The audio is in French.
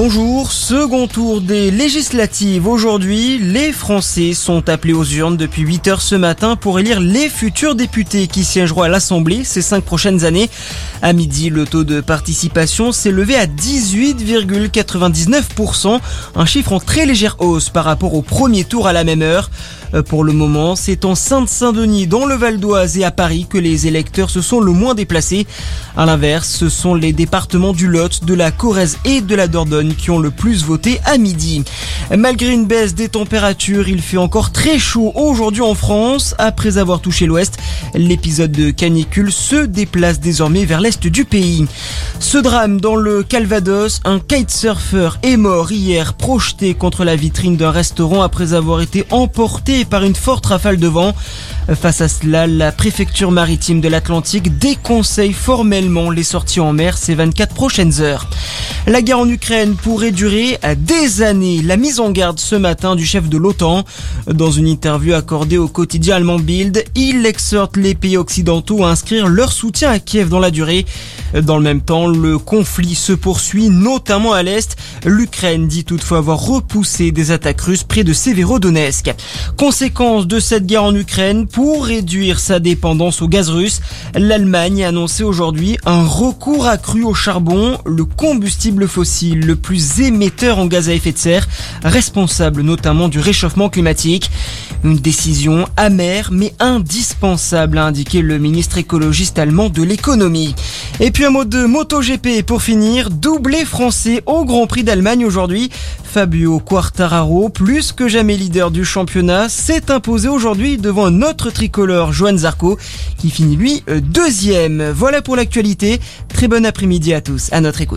Bonjour, second tour des législatives. Aujourd'hui, les Français sont appelés aux urnes depuis 8 heures ce matin pour élire les futurs députés qui siégeront à l'Assemblée ces cinq prochaines années. À midi, le taux de participation s'est levé à 18,99%, un chiffre en très légère hausse par rapport au premier tour à la même heure. Euh, pour le moment, c'est en Sainte-Saint-Denis, dans le Val d'Oise et à Paris que les électeurs se sont le moins déplacés. À l'inverse, ce sont les départements du Lot, de la Corrèze et de la Dordogne qui ont le plus voté à midi. Malgré une baisse des températures, il fait encore très chaud aujourd'hui en France. Après avoir touché l'ouest, l'épisode de canicule se déplace désormais vers l'est du pays. Ce drame dans le Calvados, un kitesurfer est mort hier projeté contre la vitrine d'un restaurant après avoir été emporté par une forte rafale de vent. Face à cela, la préfecture maritime de l'Atlantique déconseille formellement les sorties en mer ces 24 prochaines heures. La guerre en Ukraine pourrait durer des années. La mise en garde ce matin du chef de l'OTAN. Dans une interview accordée au quotidien allemand Bild, il exhorte les pays occidentaux à inscrire leur soutien à Kiev dans la durée. Dans le même temps, le conflit se poursuit, notamment à l'Est. L'Ukraine dit toutefois avoir repoussé des attaques russes près de Severodonetsk. Conséquence de cette guerre en Ukraine, pour réduire sa dépendance au gaz russe, l'Allemagne a annoncé aujourd'hui un recours accru au charbon, le combustible fossile le plus émetteur en gaz à effet de serre, responsable notamment du réchauffement climatique. Une décision amère mais indispensable, a indiqué le ministre écologiste allemand de l'économie. Et puis un mot de MotoGP pour finir, doublé français au Grand Prix d'Allemagne aujourd'hui. Fabio Quartararo, plus que jamais leader du championnat, s'est imposé aujourd'hui devant un autre tricolore, Johan Zarco, qui finit lui deuxième. Voilà pour l'actualité. Très bon après-midi à tous, à notre écoute.